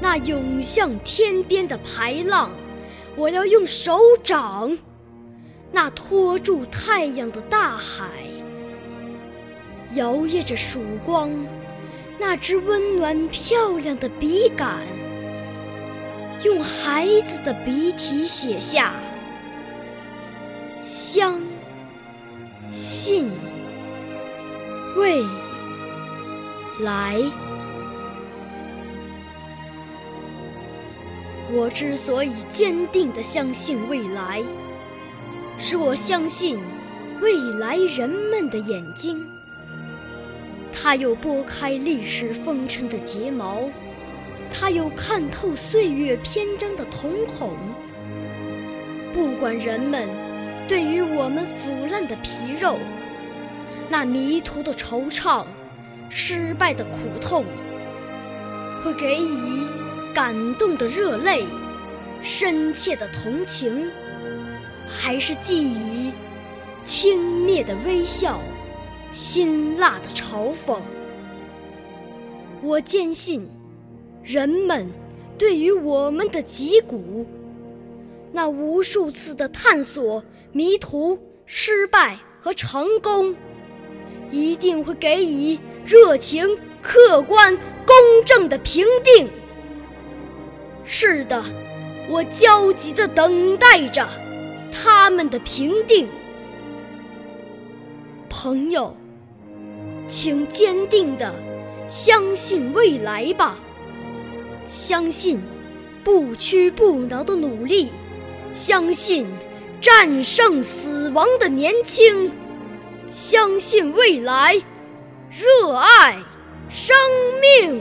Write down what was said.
那涌向天边的排浪，我要用手掌；那托住太阳的大海，摇曳着曙光；那只温暖漂亮的笔杆，用孩子的笔体写下“相信未来”。我之所以坚定地相信未来，是我相信未来人们的眼睛。它有拨开历史风尘的睫毛，它有看透岁月篇章的瞳孔。不管人们对于我们腐烂的皮肉、那迷途的惆怅、失败的苦痛，会给予。感动的热泪，深切的同情，还是寄以轻蔑的微笑，辛辣的嘲讽。我坚信，人们对于我们的脊骨，那无数次的探索、迷途、失败和成功，一定会给予热情、客观、公正的评定。是的，我焦急地等待着他们的评定。朋友，请坚定地相信未来吧，相信不屈不挠的努力，相信战胜死亡的年轻，相信未来，热爱生命。